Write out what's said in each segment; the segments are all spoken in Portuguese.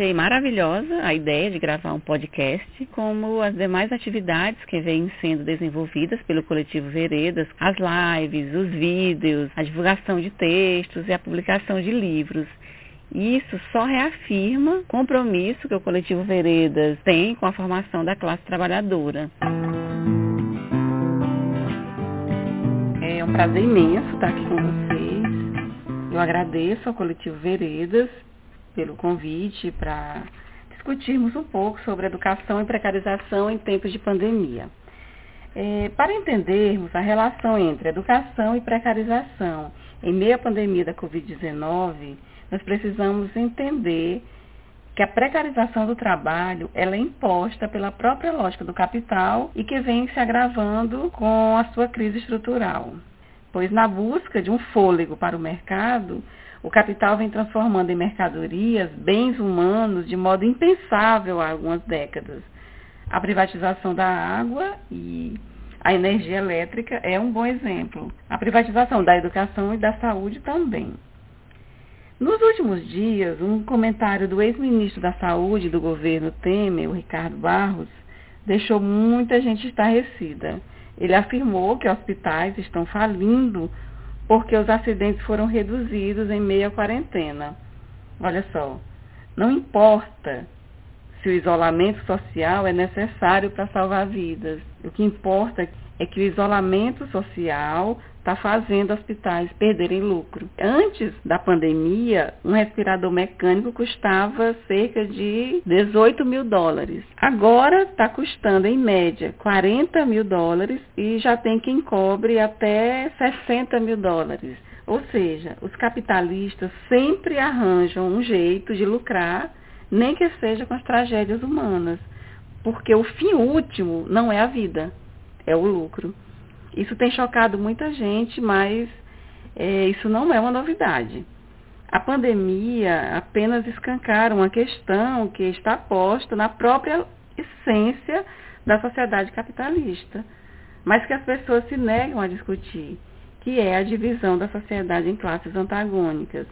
Achei maravilhosa a ideia de gravar um podcast, como as demais atividades que vêm sendo desenvolvidas pelo coletivo Veredas, as lives, os vídeos, a divulgação de textos e a publicação de livros. Isso só reafirma o compromisso que o coletivo Veredas tem com a formação da classe trabalhadora. É um prazer imenso estar aqui com vocês. Eu agradeço ao coletivo Veredas pelo convite para discutirmos um pouco sobre educação e precarização em tempos de pandemia. É, para entendermos a relação entre educação e precarização em meio à pandemia da Covid-19, nós precisamos entender que a precarização do trabalho ela é imposta pela própria lógica do capital e que vem se agravando com a sua crise estrutural. Pois na busca de um fôlego para o mercado, o capital vem transformando em mercadorias bens humanos de modo impensável há algumas décadas. A privatização da água e a energia elétrica é um bom exemplo. A privatização da educação e da saúde também. Nos últimos dias, um comentário do ex-ministro da Saúde do governo Temer, o Ricardo Barros, deixou muita gente estarrecida. Ele afirmou que hospitais estão falindo porque os acidentes foram reduzidos em meio à quarentena. Olha só, não importa se o isolamento social é necessário para salvar vidas. O que importa é que o isolamento social está fazendo hospitais perderem lucro. Antes da pandemia, um respirador mecânico custava cerca de 18 mil dólares. Agora está custando, em média, 40 mil dólares e já tem quem cobre até 60 mil dólares. Ou seja, os capitalistas sempre arranjam um jeito de lucrar, nem que seja com as tragédias humanas. Porque o fim último não é a vida, é o lucro. Isso tem chocado muita gente, mas é, isso não é uma novidade. A pandemia apenas escancara uma questão que está posta na própria essência da sociedade capitalista, mas que as pessoas se negam a discutir, que é a divisão da sociedade em classes antagônicas.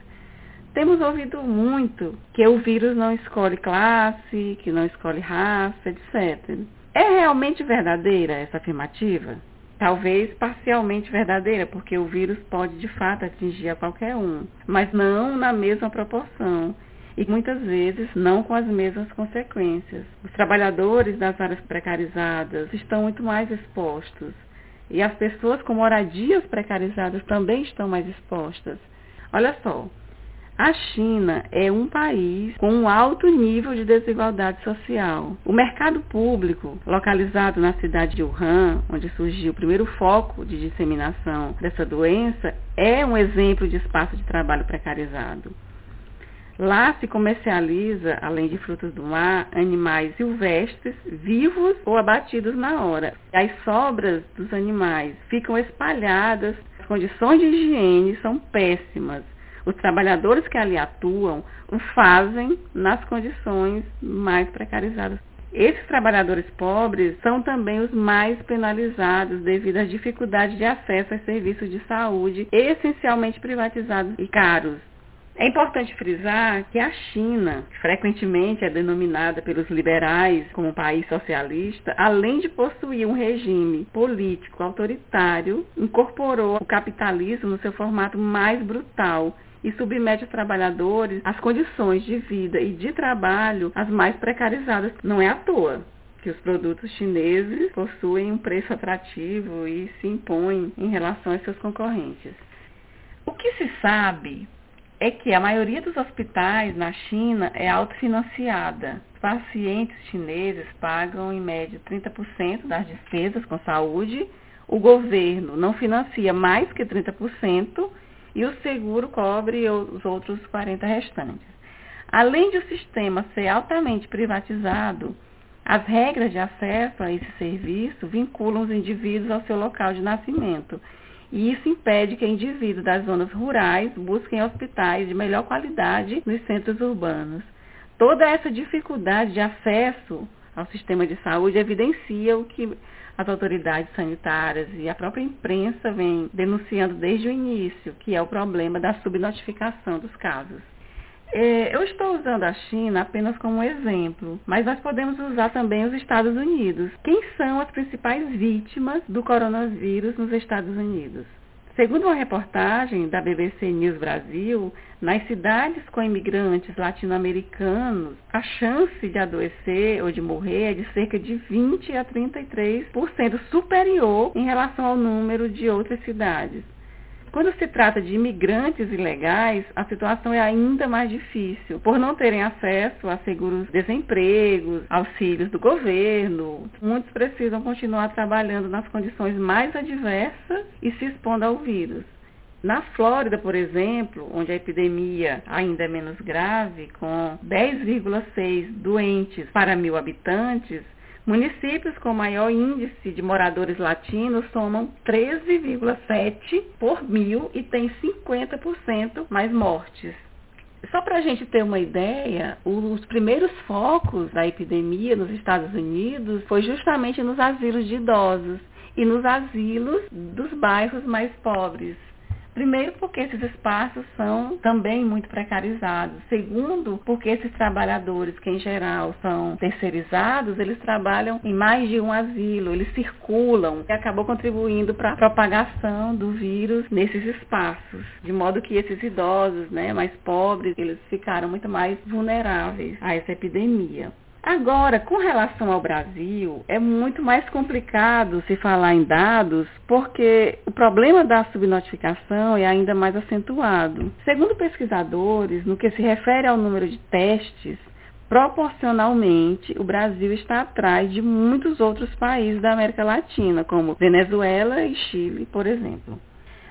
Temos ouvido muito que o vírus não escolhe classe, que não escolhe raça, etc. É realmente verdadeira essa afirmativa? Talvez parcialmente verdadeira, porque o vírus pode de fato atingir a qualquer um, mas não na mesma proporção e muitas vezes não com as mesmas consequências. Os trabalhadores das áreas precarizadas estão muito mais expostos e as pessoas com moradias precarizadas também estão mais expostas. Olha só, a China é um país com um alto nível de desigualdade social. O mercado público, localizado na cidade de Wuhan, onde surgiu o primeiro foco de disseminação dessa doença, é um exemplo de espaço de trabalho precarizado. Lá se comercializa, além de frutos do mar, animais silvestres, vivos ou abatidos na hora. As sobras dos animais ficam espalhadas, as condições de higiene são péssimas os trabalhadores que ali atuam o fazem nas condições mais precarizadas. Esses trabalhadores pobres são também os mais penalizados devido às dificuldades de acesso a serviços de saúde essencialmente privatizados e caros. É importante frisar que a China, que frequentemente é denominada pelos liberais como país socialista, além de possuir um regime político autoritário, incorporou o capitalismo no seu formato mais brutal e submete os trabalhadores às condições de vida e de trabalho as mais precarizadas. Não é à toa que os produtos chineses possuem um preço atrativo e se impõem em relação aos seus concorrentes. O que se sabe é que a maioria dos hospitais na China é autofinanciada. Pacientes chineses pagam em média 30% das despesas com saúde. O governo não financia mais que 30% e o seguro cobre os outros 40 restantes. Além de o sistema ser altamente privatizado, as regras de acesso a esse serviço vinculam os indivíduos ao seu local de nascimento. E isso impede que indivíduos das zonas rurais busquem hospitais de melhor qualidade nos centros urbanos. Toda essa dificuldade de acesso ao sistema de saúde evidencia o que as autoridades sanitárias e a própria imprensa vem denunciando desde o início, que é o problema da subnotificação dos casos. É, eu estou usando a China apenas como exemplo, mas nós podemos usar também os Estados Unidos. Quem são as principais vítimas do coronavírus nos Estados Unidos? Segundo uma reportagem da BBC News Brasil, nas cidades com imigrantes latino-americanos, a chance de adoecer ou de morrer é de cerca de 20 a 33% superior em relação ao número de outras cidades. Quando se trata de imigrantes ilegais, a situação é ainda mais difícil, por não terem acesso a seguros desempregos, auxílios do governo. Muitos precisam continuar trabalhando nas condições mais adversas e se expondo ao vírus. Na Flórida, por exemplo, onde a epidemia ainda é menos grave, com 10,6 doentes para mil habitantes, Municípios com maior índice de moradores latinos somam 13,7 por mil e tem 50% mais mortes. Só para a gente ter uma ideia, os primeiros focos da epidemia nos Estados Unidos foi justamente nos asilos de idosos e nos asilos dos bairros mais pobres. Primeiro, porque esses espaços são também muito precarizados. Segundo, porque esses trabalhadores, que em geral são terceirizados, eles trabalham em mais de um asilo, eles circulam e acabou contribuindo para a propagação do vírus nesses espaços. De modo que esses idosos né, mais pobres, eles ficaram muito mais vulneráveis a essa epidemia. Agora, com relação ao Brasil, é muito mais complicado se falar em dados, porque o problema da subnotificação é ainda mais acentuado. Segundo pesquisadores, no que se refere ao número de testes, proporcionalmente, o Brasil está atrás de muitos outros países da América Latina, como Venezuela e Chile, por exemplo.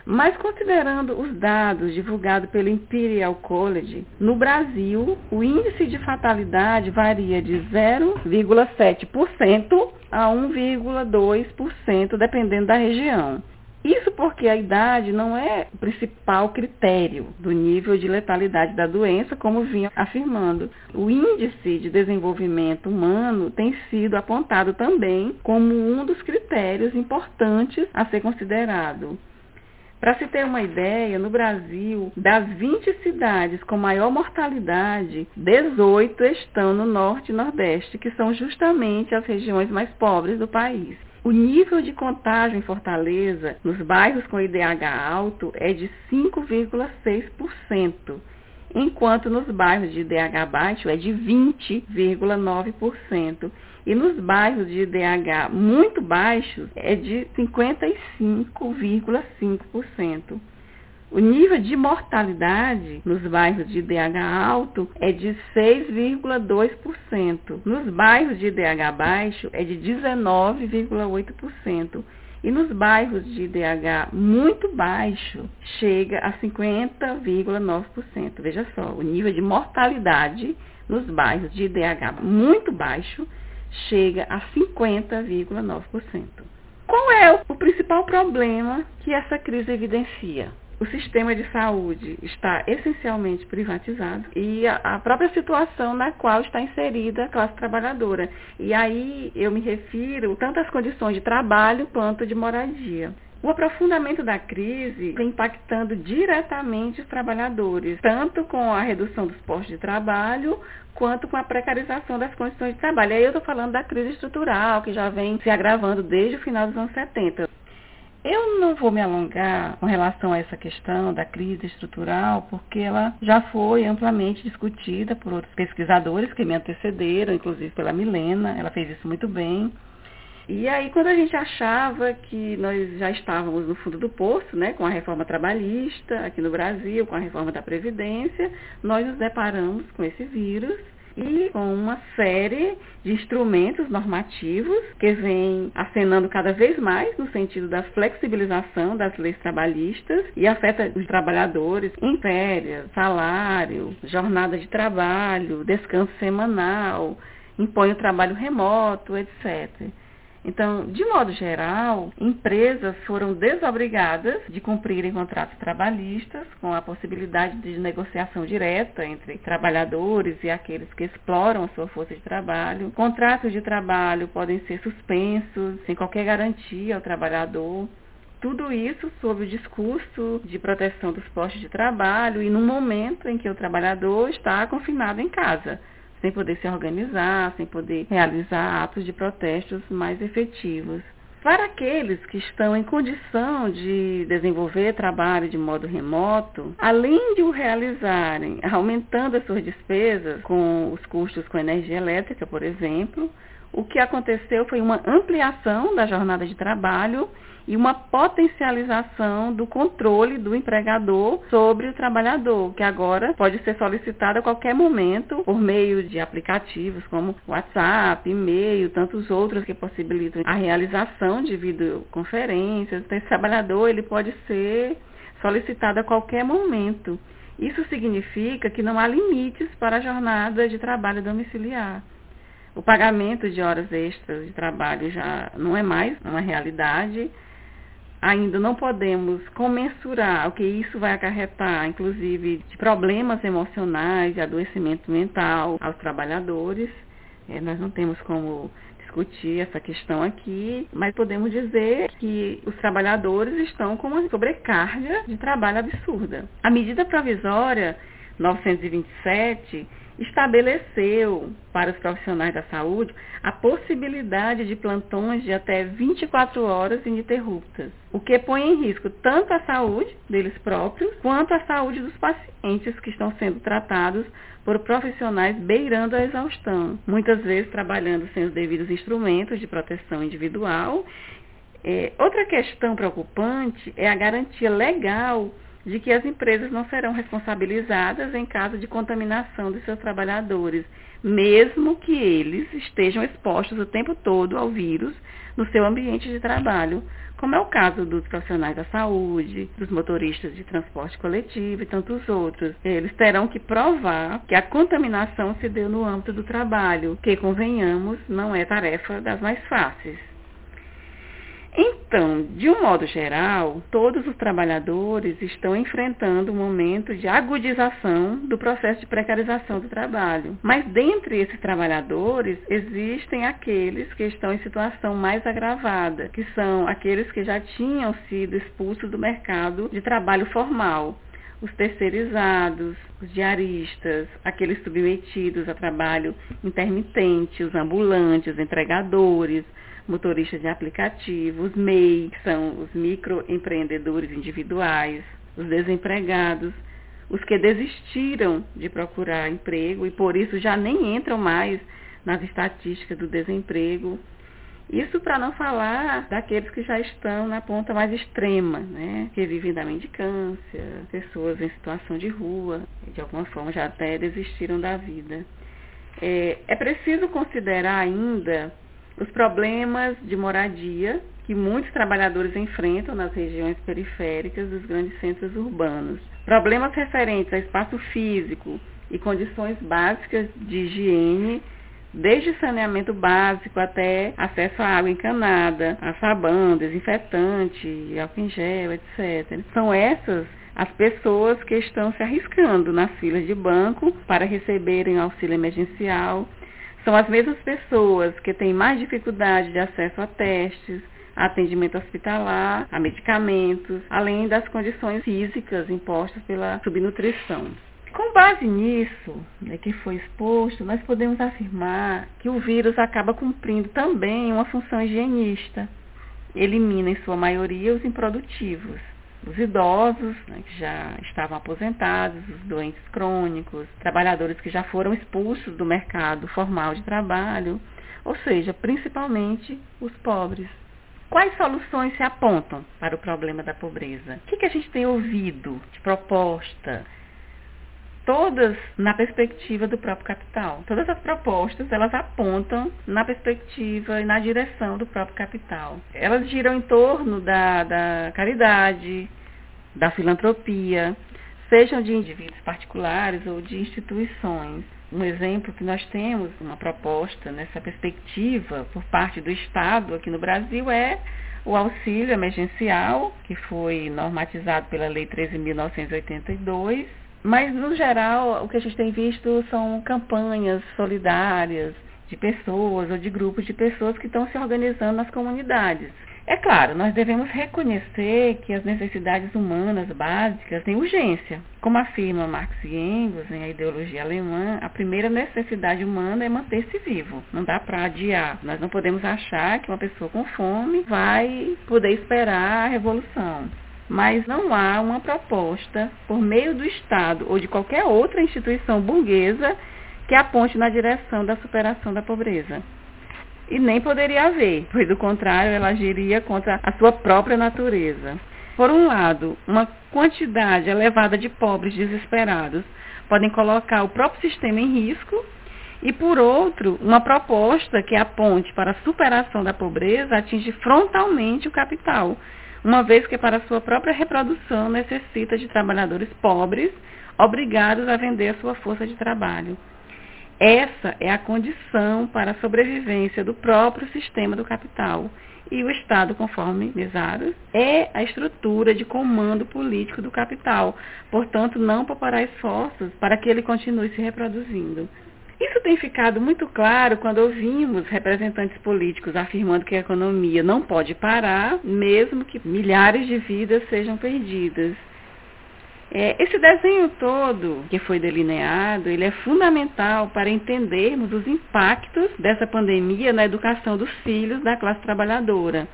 Mas considerando os dados divulgados pelo Imperial College, no Brasil, o índice de fatalidade varia de 0,7% a 1,2%, dependendo da região. Isso porque a idade não é o principal critério do nível de letalidade da doença, como vinha afirmando. O índice de desenvolvimento humano tem sido apontado também como um dos critérios importantes a ser considerado. Para se ter uma ideia, no Brasil, das 20 cidades com maior mortalidade, 18 estão no norte e nordeste, que são justamente as regiões mais pobres do país. O nível de contágio em Fortaleza, nos bairros com IDH alto, é de 5,6%, enquanto nos bairros de IDH baixo é de 20,9%. E nos bairros de IDH muito baixos é de 55,5%. O nível de mortalidade nos bairros de IDH alto é de 6,2%. Nos bairros de IDH baixo é de 19,8%. E nos bairros de IDH muito baixo chega a 50,9%. Veja só, o nível de mortalidade nos bairros de IDH muito baixo chega a 50,9%. Qual é o principal problema que essa crise evidencia? O sistema de saúde está essencialmente privatizado e a, própria situação na qual está inserida a classe trabalhadora. E aí eu me refiro tanto às condições de trabalho quanto de moradia. O aprofundamento da crise vem impactando diretamente os trabalhadores, tanto com a redução dos postos de trabalho, quanto com a precarização das condições de trabalho. Aí eu estou falando da crise estrutural, que já vem se agravando desde o final dos anos 70. Eu não vou me alongar com relação a essa questão da crise estrutural, porque ela já foi amplamente discutida por outros pesquisadores que me antecederam, inclusive pela Milena, ela fez isso muito bem. E aí, quando a gente achava que nós já estávamos no fundo do poço, né, com a reforma trabalhista aqui no Brasil, com a reforma da Previdência, nós nos deparamos com esse vírus e com uma série de instrumentos normativos que vem acenando cada vez mais no sentido da flexibilização das leis trabalhistas e afeta os trabalhadores em férias, salário, jornada de trabalho, descanso semanal, impõe o trabalho remoto, etc. Então, de modo geral, empresas foram desobrigadas de cumprirem contratos trabalhistas com a possibilidade de negociação direta entre trabalhadores e aqueles que exploram a sua força de trabalho. Contratos de trabalho podem ser suspensos sem qualquer garantia ao trabalhador. Tudo isso sob o discurso de proteção dos postos de trabalho e no momento em que o trabalhador está confinado em casa, sem poder se organizar, sem poder realizar atos de protestos mais efetivos. Para aqueles que estão em condição de desenvolver trabalho de modo remoto, além de o realizarem aumentando as suas despesas com os custos com energia elétrica, por exemplo, o que aconteceu foi uma ampliação da jornada de trabalho e uma potencialização do controle do empregador sobre o trabalhador, que agora pode ser solicitado a qualquer momento por meio de aplicativos como WhatsApp, e-mail, tantos outros que possibilitam a realização de videoconferências. Então, esse trabalhador ele pode ser solicitado a qualquer momento. Isso significa que não há limites para a jornada de trabalho domiciliar. O pagamento de horas extras de trabalho já não é mais uma realidade ainda não podemos comensurar o que isso vai acarretar, inclusive de problemas emocionais, de adoecimento mental aos trabalhadores. É, nós não temos como discutir essa questão aqui, mas podemos dizer que os trabalhadores estão com uma sobrecarga de trabalho absurda. A medida provisória 927 estabeleceu para os profissionais da saúde a possibilidade de plantões de até 24 horas ininterruptas, o que põe em risco tanto a saúde deles próprios quanto a saúde dos pacientes que estão sendo tratados por profissionais beirando a exaustão, muitas vezes trabalhando sem os devidos instrumentos de proteção individual. É, outra questão preocupante é a garantia legal de que as empresas não serão responsabilizadas em caso de contaminação dos seus trabalhadores, mesmo que eles estejam expostos o tempo todo ao vírus no seu ambiente de trabalho, como é o caso dos profissionais da saúde, dos motoristas de transporte coletivo e tantos outros. Eles terão que provar que a contaminação se deu no âmbito do trabalho, que, convenhamos, não é tarefa das mais fáceis. Então, de um modo geral, todos os trabalhadores estão enfrentando um momento de agudização do processo de precarização do trabalho. Mas dentre esses trabalhadores, existem aqueles que estão em situação mais agravada, que são aqueles que já tinham sido expulsos do mercado de trabalho formal os terceirizados, os diaristas, aqueles submetidos a trabalho intermitente, os ambulantes, entregadores, motoristas de aplicativo, os MEI, que são os microempreendedores individuais, os desempregados, os que desistiram de procurar emprego e por isso já nem entram mais nas estatísticas do desemprego. Isso para não falar daqueles que já estão na ponta mais extrema, né? que vivem da mendicância, pessoas em situação de rua, de alguma forma já até desistiram da vida. É, é preciso considerar ainda os problemas de moradia que muitos trabalhadores enfrentam nas regiões periféricas dos grandes centros urbanos. Problemas referentes a espaço físico e condições básicas de higiene, desde saneamento básico até acesso à água encanada, a sabão, desinfetante, álcool em gel, etc. São essas as pessoas que estão se arriscando nas filas de banco para receberem auxílio emergencial, são as mesmas pessoas que têm mais dificuldade de acesso a testes, a atendimento hospitalar, a medicamentos, além das condições físicas impostas pela subnutrição. Com base nisso, né, que foi exposto, nós podemos afirmar que o vírus acaba cumprindo também uma função higienista. Elimina, em sua maioria, os improdutivos os idosos, né, que já estavam aposentados, os doentes crônicos, trabalhadores que já foram expulsos do mercado formal de trabalho, ou seja, principalmente os pobres. Quais soluções se apontam para o problema da pobreza? O que, que a gente tem ouvido de proposta? Todas na perspectiva do próprio capital. Todas as propostas, elas apontam na perspectiva e na direção do próprio capital. Elas giram em torno da, da caridade, da filantropia, sejam de indivíduos particulares ou de instituições. Um exemplo que nós temos, uma proposta nessa perspectiva por parte do Estado aqui no Brasil é o auxílio emergencial, que foi normatizado pela Lei 13.982. Mas, no geral, o que a gente tem visto são campanhas solidárias de pessoas ou de grupos de pessoas que estão se organizando nas comunidades É claro, nós devemos reconhecer que as necessidades humanas básicas têm urgência. Como afirma Marx e Engels em A Ideologia Alemã, a primeira necessidade humana é manter-se vivo. Não dá para adiar. Nós não podemos achar que uma pessoa com fome vai poder esperar a revolução. Mas não há uma proposta por meio do Estado ou de qualquer outra instituição burguesa que aponte na direção da superação da pobreza e nem poderia haver, pois do contrário ela agiria contra a sua própria natureza. Por um lado, uma quantidade elevada de pobres desesperados podem colocar o próprio sistema em risco, e por outro, uma proposta que aponte para a superação da pobreza atinge frontalmente o capital, uma vez que para sua própria reprodução necessita de trabalhadores pobres obrigados a vender a sua força de trabalho. Essa é a condição para a sobrevivência do próprio sistema do capital. E o Estado, conforme Misaros, é a estrutura de comando político do capital. Portanto, não poupará esforços para que ele continue se reproduzindo. Isso tem ficado muito claro quando ouvimos representantes políticos afirmando que a economia não pode parar, mesmo que milhares de vidas sejam perdidas. É, esse desenho todo que foi delineado, ele é fundamental para entendermos os impactos dessa pandemia na educação dos filhos da classe trabalhadora.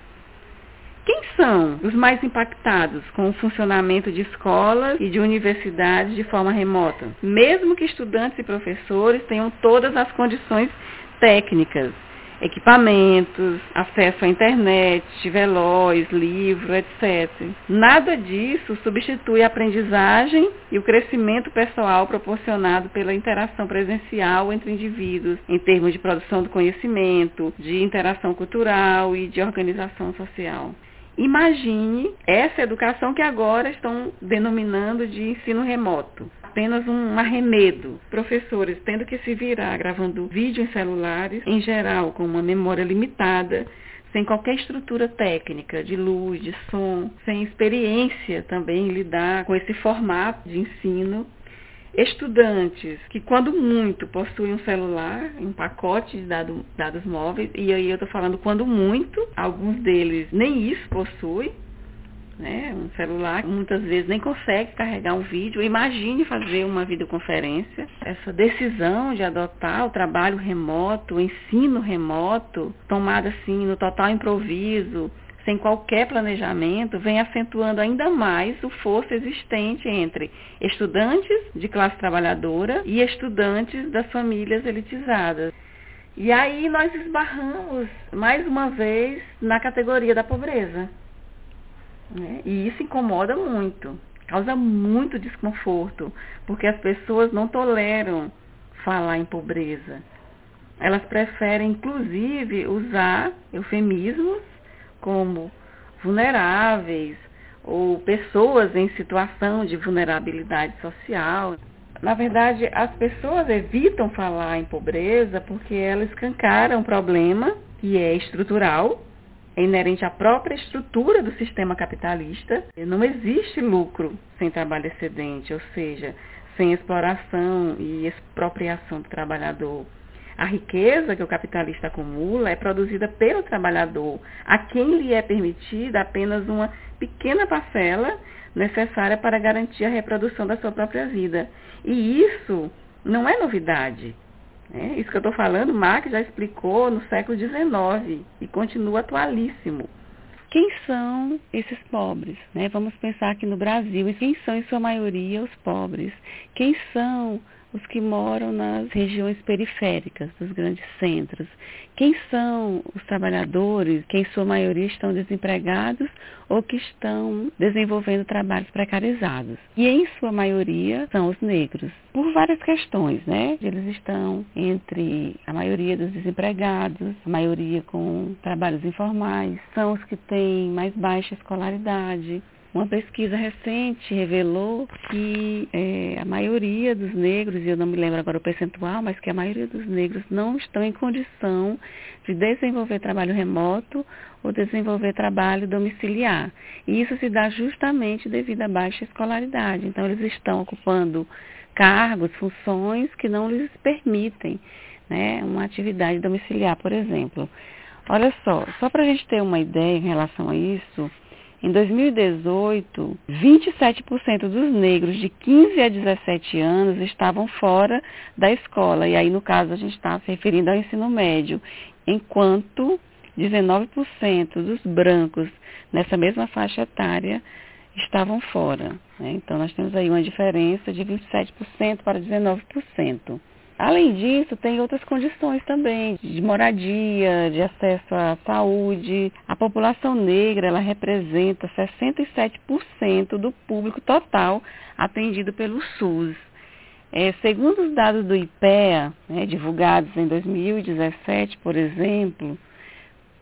Quem são os mais impactados com o funcionamento de escolas e de universidades de forma remota? Mesmo que estudantes e professores tenham todas as condições técnicas equipamentos, acesso à internet, veloz, livro, etc. Nada disso substitui a aprendizagem e o crescimento pessoal proporcionado pela interação presencial entre indivíduos, em termos de produção do conhecimento, de interação cultural e de organização social. Imagine essa educação que agora estão denominando de ensino remoto apenas um arremedo. Professores tendo que se virar gravando vídeo em celulares, em geral com uma memória limitada, sem qualquer estrutura técnica de luz, de som, sem experiência também em lidar com esse formato de ensino. Estudantes que, quando muito, possuem um celular, um pacote de dado, dados móveis, e aí eu estou falando quando muito, alguns deles nem isso possuem, né? Um celular muitas vezes nem consegue carregar um vídeo. Imagine fazer uma videoconferência. Essa decisão de adotar o trabalho remoto, o ensino remoto, tomada assim no total improviso, sem qualquer planejamento, vem acentuando ainda mais o fosso existente entre estudantes de classe trabalhadora e estudantes das famílias elitizadas. E aí nós esbarramos mais uma vez na categoria da pobreza. Né? E isso incomoda muito, causa muito desconforto, porque as pessoas não toleram falar em pobreza. Elas preferem, inclusive, usar eufemismos como vulneráveis ou pessoas em situação de vulnerabilidade social. Na verdade, as pessoas evitam falar em pobreza porque elas escancaram um problema que é estrutural, é inerente à própria estrutura do sistema capitalista. Não existe lucro sem trabalho excedente, ou seja, sem exploração e expropriação do trabalhador. A riqueza que o capitalista acumula é produzida pelo trabalhador, a quem lhe é permitida apenas uma pequena parcela necessária para garantir a reprodução da sua própria vida. E isso não é novidade. É, isso que eu estou falando, Marx já explicou no século XIX e continua atualíssimo. Quem são esses pobres? Né? Vamos pensar aqui no Brasil. Quem são, em sua maioria, os pobres? Quem são os que moram nas regiões periféricas dos grandes centros. Quem são os trabalhadores que, em sua maioria, estão desempregados ou que estão desenvolvendo trabalhos precarizados? E, em sua maioria, são os negros. Por várias questões, né? Eles estão entre a maioria dos desempregados, a maioria com trabalhos informais, são os que têm mais baixa escolaridade, uma pesquisa recente revelou que é, a maioria dos negros, e eu não me lembro agora o percentual, mas que a maioria dos negros não estão em condição de desenvolver trabalho remoto ou desenvolver trabalho domiciliar. E isso se dá justamente devido à baixa escolaridade. Então, eles estão ocupando cargos, funções que não lhes permitem né, uma atividade domiciliar, por exemplo. Olha só, só para a gente ter uma ideia em relação a isso, em 2018, 27% dos negros de 15 a 17 anos estavam fora da escola. E aí, no caso, a gente está se referindo ao ensino médio, enquanto 19% dos brancos nessa mesma faixa etária estavam fora. Né? Então, nós temos aí uma diferença de 27% para 19%. Além disso, tem outras condições também, de moradia, de acesso à saúde. A população negra, ela representa 67% do público total atendido pelo SUS. É, segundo os dados do IPEA, né, divulgados em 2017, por exemplo,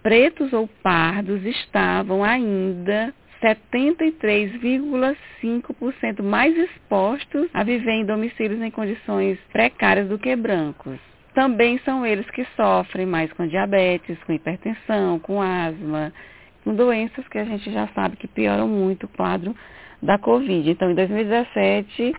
pretos ou pardos estavam ainda 73,5% mais expostos a viver em domicílios em condições precárias do que brancos. Também são eles que sofrem mais com diabetes, com hipertensão, com asma, com doenças que a gente já sabe que pioram muito o quadro da Covid. Então, em 2017,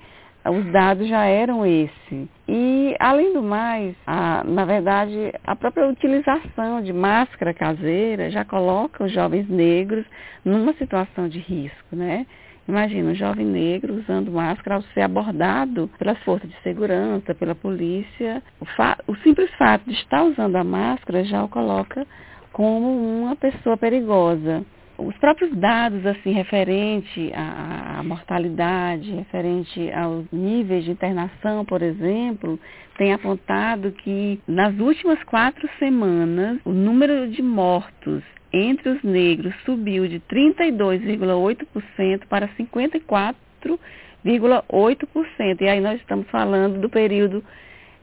os dados já eram esse. E, além do mais, a, na verdade, a própria utilização de máscara caseira já coloca os jovens negros numa situação de risco, né? Imagina um jovem negro usando máscara ao ser abordado pelas forças de segurança, pela polícia. O, o simples fato de estar usando a máscara já o coloca como uma pessoa perigosa os próprios dados assim referente à, à, mortalidade, referente aos níveis de internação, por exemplo, têm apontado que nas últimas quatro semanas o número de mortos entre os negros subiu de 32,8% para 54,8%. E aí nós estamos falando do período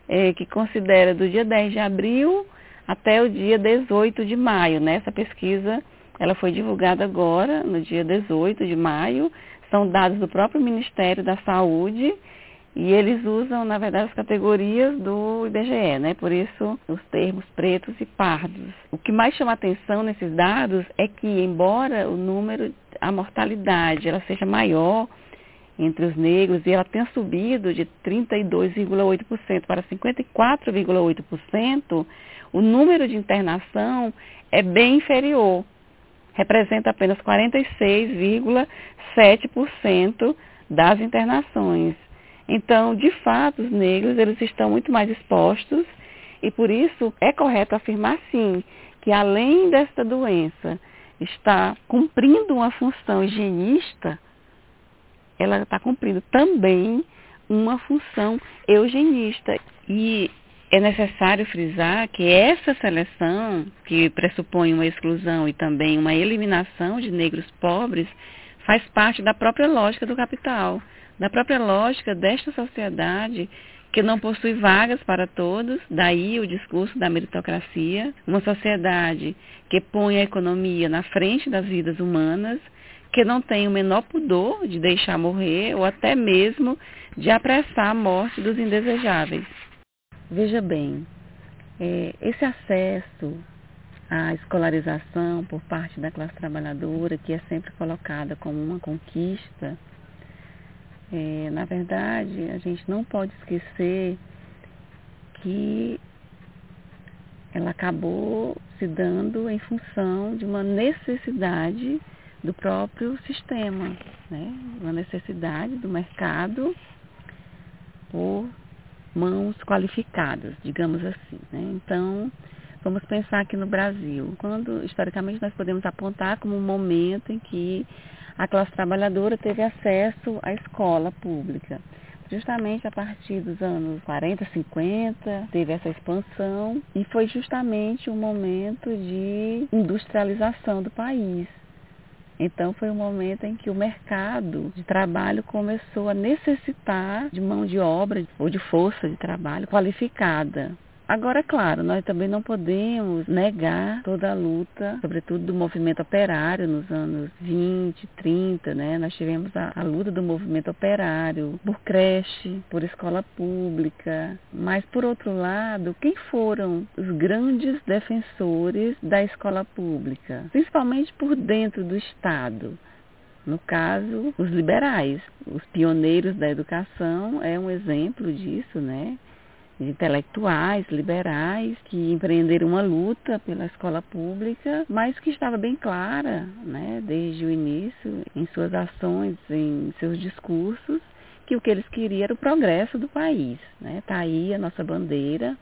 é, que considera do dia 10 de abril até o dia 18 de maio. Né? Pesquisa ela foi divulgada agora, no dia 18 de maio. São dados do próprio Ministério da Saúde e eles usam, na verdade, as categorias do IBGE, né? Por isso, os termos pretos e pardos. O que mais chama atenção nesses dados é que, embora o número, a mortalidade, ela seja maior entre os negros e ela tenha subido de 32,8% para 54,8%, o número de internação é bem inferior representa apenas 46,7% das internações. Então, de fato, os negros eles estão muito mais expostos e por isso é correto afirmar sim que além desta doença está cumprindo uma função higienista, ela está cumprindo também uma função eugenista. E é necessário frisar que essa seleção, que pressupõe uma exclusão e também uma eliminação de negros pobres, faz parte da própria lógica do capital, da própria lógica desta sociedade que não possui vagas para todos, daí o discurso da meritocracia, uma sociedade que põe a economia na frente das vidas humanas, que não tem o menor pudor de deixar morrer ou até mesmo de apressar a morte dos indesejáveis. Veja bem, é, esse acesso à escolarização por parte da classe trabalhadora, que é sempre colocada como uma conquista, é, na verdade, a gente não pode esquecer que ela acabou se dando em função de uma necessidade do próprio sistema, né? uma necessidade do mercado por mãos qualificadas, digamos assim. Né? Então, vamos pensar aqui no Brasil, quando historicamente nós podemos apontar como um momento em que a classe trabalhadora teve acesso à escola pública. Justamente a partir dos anos 40, 50, teve essa expansão e foi justamente um momento de industrialização do país. Então foi um momento em que o mercado de trabalho começou a necessitar de mão de obra ou de força de trabalho qualificada. Agora, claro, nós também não podemos negar toda a luta, sobretudo do movimento operário nos anos 20, 30, né? Nós tivemos a, a luta do movimento operário por creche, por escola pública. Mas, por outro lado, quem foram os grandes defensores da escola pública? Principalmente por dentro do Estado. No caso, os liberais, os pioneiros da educação é um exemplo disso, né? Intelectuais, liberais, que empreenderam uma luta pela escola pública, mas que estava bem clara, né, desde o início, em suas ações, em seus discursos, que o que eles queriam era o progresso do país. Está né? Tá aí a nossa bandeira,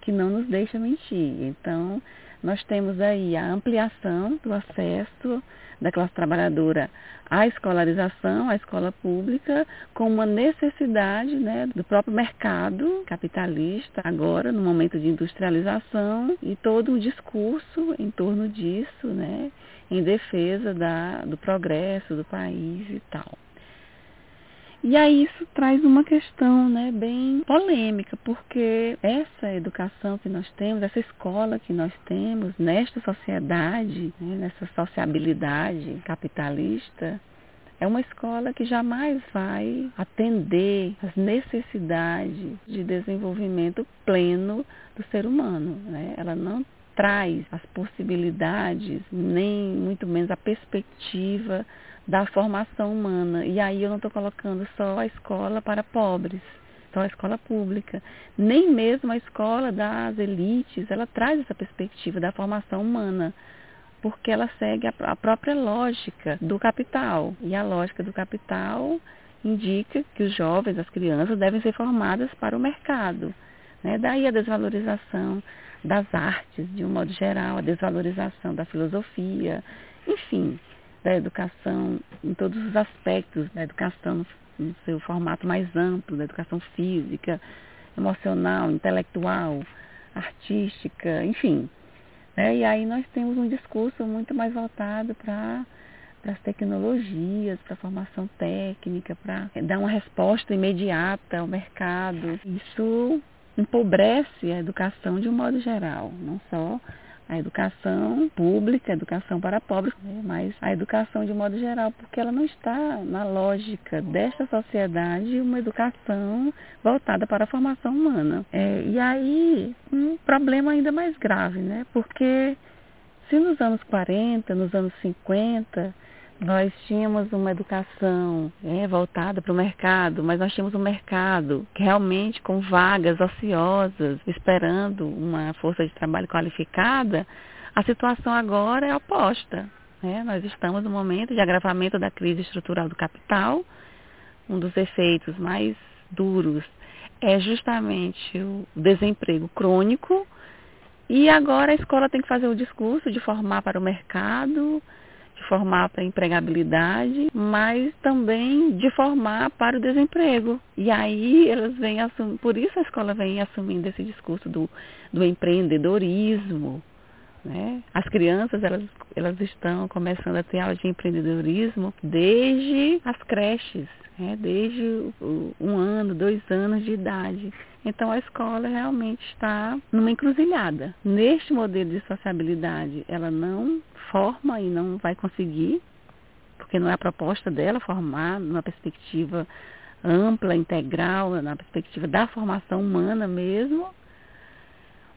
que não nos deixa mentir. Então, nós temos aí a ampliação do acesso da classe trabalhadora à escolarização, à escola pública, com uma necessidade né, do próprio mercado capitalista, agora, no momento de industrialização, e todo um discurso em torno disso, né, em defesa da, do progresso do país e tal. E aí isso traz uma questão né, bem polêmica, porque essa educação que nós temos, essa escola que nós temos nesta sociedade, né, nessa sociabilidade capitalista, é uma escola que jamais vai atender às necessidades de desenvolvimento pleno do ser humano. Né? Ela não traz as possibilidades, nem muito menos a perspectiva da formação humana. E aí eu não estou colocando só a escola para pobres, só a escola pública. Nem mesmo a escola das elites, ela traz essa perspectiva da formação humana, porque ela segue a, a própria lógica do capital. E a lógica do capital indica que os jovens, as crianças, devem ser formadas para o mercado. Né? Daí a desvalorização das artes, de um modo geral, a desvalorização da filosofia, enfim, da educação em todos os aspectos da educação no seu formato mais amplo, da educação física, emocional, intelectual, artística, enfim. Né? E aí nós temos um discurso muito mais voltado para para as tecnologias, para a formação técnica, para dar uma resposta imediata ao mercado. Isso empobrece a educação de um modo geral, não só a educação pública, a educação para pobres, né? mas a educação de modo geral, porque ela não está na lógica desta sociedade uma educação voltada para a formação humana. É, e aí, um problema ainda mais grave, né? Porque se nos anos 40, nos anos 50, nós tínhamos uma educação é, voltada para o mercado, mas nós tínhamos um mercado realmente com vagas ociosas, esperando uma força de trabalho qualificada, a situação agora é oposta. Né? Nós estamos no momento de agravamento da crise estrutural do capital. Um dos efeitos mais duros é justamente o desemprego crônico. E agora a escola tem que fazer o discurso de formar para o mercado, de formar para a empregabilidade, mas também de formar para o desemprego. E aí elas vêm por isso a escola vem assumindo esse discurso do, do empreendedorismo. Né? As crianças elas, elas estão começando a ter aula de empreendedorismo desde as creches, né? desde um ano, dois anos de idade. Então a escola realmente está numa encruzilhada. Neste modelo de sociabilidade, ela não forma e não vai conseguir, porque não é a proposta dela formar numa perspectiva ampla, integral, na perspectiva da formação humana mesmo.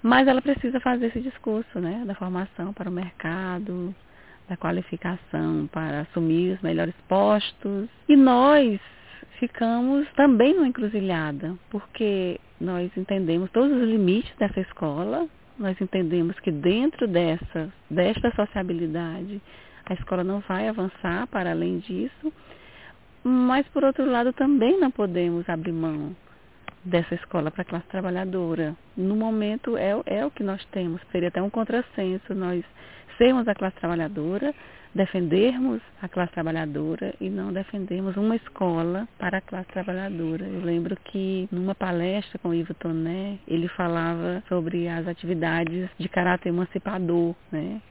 Mas ela precisa fazer esse discurso, né, da formação para o mercado, da qualificação para assumir os melhores postos. E nós ficamos também numa encruzilhada, porque nós entendemos todos os limites dessa escola, nós entendemos que dentro dessa, desta sociabilidade, a escola não vai avançar para além disso, mas por outro lado também não podemos abrir mão dessa escola para a classe trabalhadora. No momento é, é o que nós temos, seria até um contrassenso nós sermos a classe trabalhadora, defendermos a classe trabalhadora e não defendermos uma escola para a classe trabalhadora. Eu lembro que numa palestra com o Ivo Toné, ele falava sobre as atividades de caráter emancipador, né?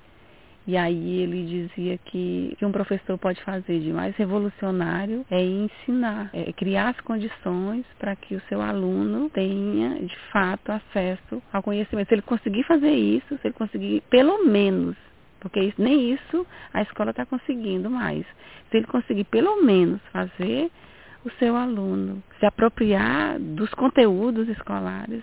E aí ele dizia que, que um professor pode fazer de mais revolucionário é ensinar, é criar as condições para que o seu aluno tenha de fato acesso ao conhecimento. Se ele conseguir fazer isso, se ele conseguir pelo menos porque nem isso a escola está conseguindo mais. Se ele conseguir pelo menos fazer o seu aluno se apropriar dos conteúdos escolares,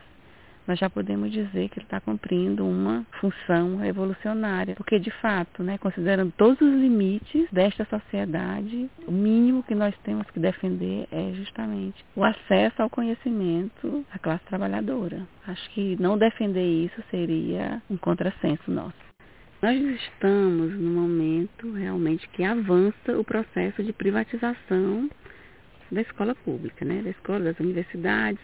nós já podemos dizer que ele está cumprindo uma função revolucionária, porque de fato, né, considerando todos os limites desta sociedade, o mínimo que nós temos que defender é justamente o acesso ao conhecimento da classe trabalhadora. Acho que não defender isso seria um contrassenso nosso. Nós estamos no momento realmente que avança o processo de privatização da escola pública, né? da escola, das universidades,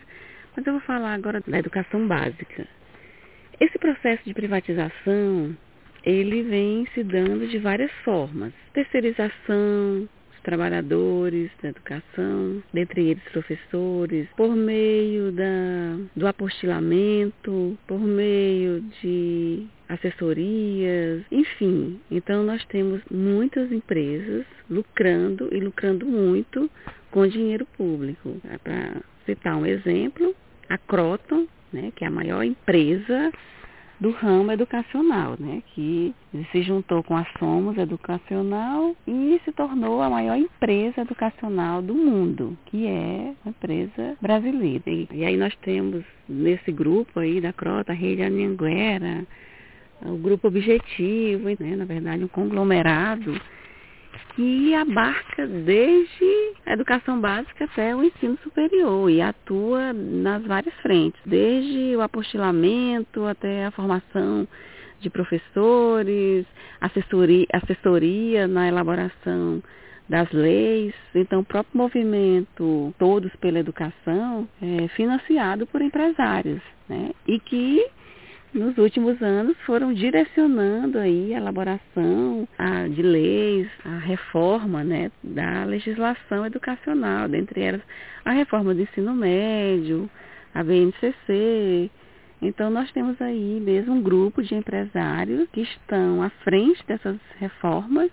mas eu vou falar agora da educação básica. Esse processo de privatização, ele vem se dando de várias formas. Terceirização, trabalhadores da educação, dentre eles professores, por meio da, do apostilamento, por meio de assessorias, enfim. Então nós temos muitas empresas lucrando e lucrando muito com dinheiro público. Para citar um exemplo, a Croton, né, que é a maior empresa do ramo educacional, né, que se juntou com a Somos Educacional e se tornou a maior empresa educacional do mundo, que é uma empresa brasileira. E, e aí nós temos nesse grupo aí da Crota, a Rede Anhanguera, o grupo Objetivo, né, na verdade um conglomerado que abarca desde a educação básica até o ensino superior e atua nas várias frentes, desde o apostilamento até a formação de professores, assessoria, assessoria na elaboração das leis. Então, o próprio movimento Todos pela Educação é financiado por empresários, né? E que nos últimos anos foram direcionando aí a elaboração a, de leis, a reforma né, da legislação educacional, dentre elas a reforma do ensino médio, a BNCC. Então nós temos aí mesmo um grupo de empresários que estão à frente dessas reformas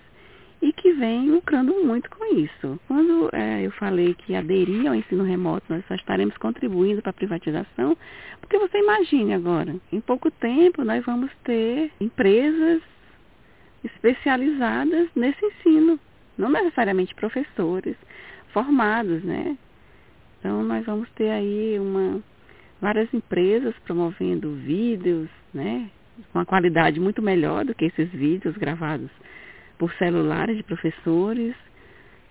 e que vem lucrando muito com isso. Quando é, eu falei que aderir ao ensino remoto, nós só estaremos contribuindo para a privatização, porque você imagine agora, em pouco tempo nós vamos ter empresas especializadas nesse ensino, não necessariamente professores formados, né? Então nós vamos ter aí uma, várias empresas promovendo vídeos, né? Com uma qualidade muito melhor do que esses vídeos gravados por celulares de professores.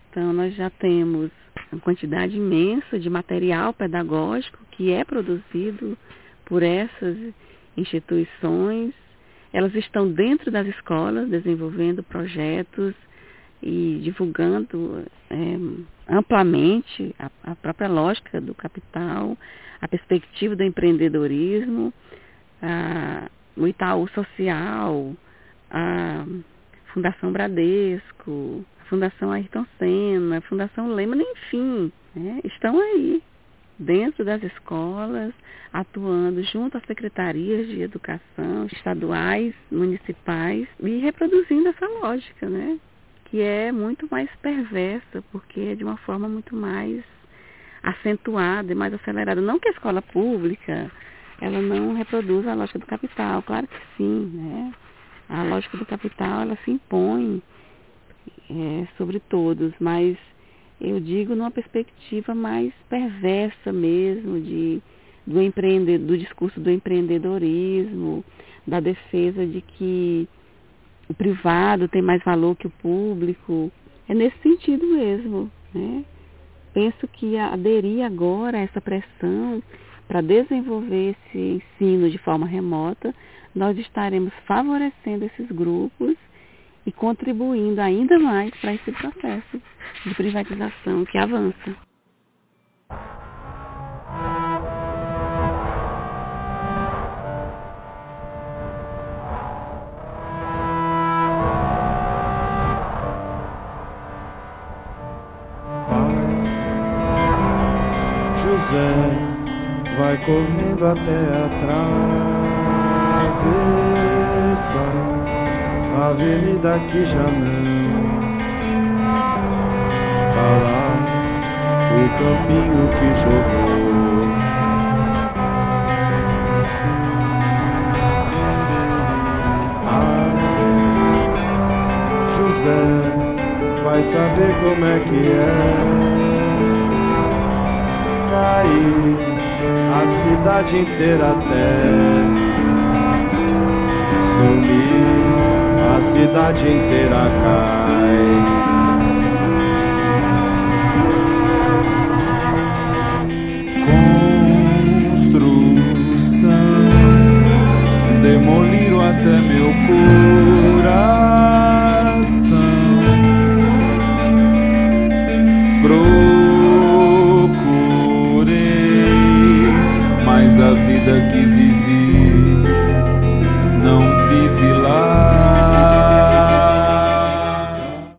Então, nós já temos uma quantidade imensa de material pedagógico que é produzido por essas instituições. Elas estão dentro das escolas desenvolvendo projetos e divulgando é, amplamente a, a, própria lógica do capital, a perspectiva do empreendedorismo, a, o Itaú Social, a Fundação Bradesco, Fundação Ayrton Senna, Fundação Lehman, enfim, né, estão aí, dentro das escolas, atuando junto às secretarias de educação estaduais, municipais, e reproduzindo essa lógica, né? Que é muito mais perversa, porque é de uma forma muito mais acentuada e mais acelerada. Não que a escola pública ela não reproduz a lógica do capital, claro que sim, né? A lógica do capital ela se impõe é, sobre todos, mas eu digo numa perspectiva mais perversa mesmo de do empreende, do discurso do empreendedorismo, da defesa de que o privado tem mais valor que o público. É nesse sentido mesmo. Né? Penso que aderir agora a essa pressão para desenvolver esse ensino de forma remota nós estaremos favorecendo esses grupos e contribuindo ainda mais para esse processo de privatização que avança. José vai correndo até atrás avenida que já não. Tá lá, o campinho que jogou. Ah, José vai saber como é que é. Cair cidade inteira até cidade inteira cai.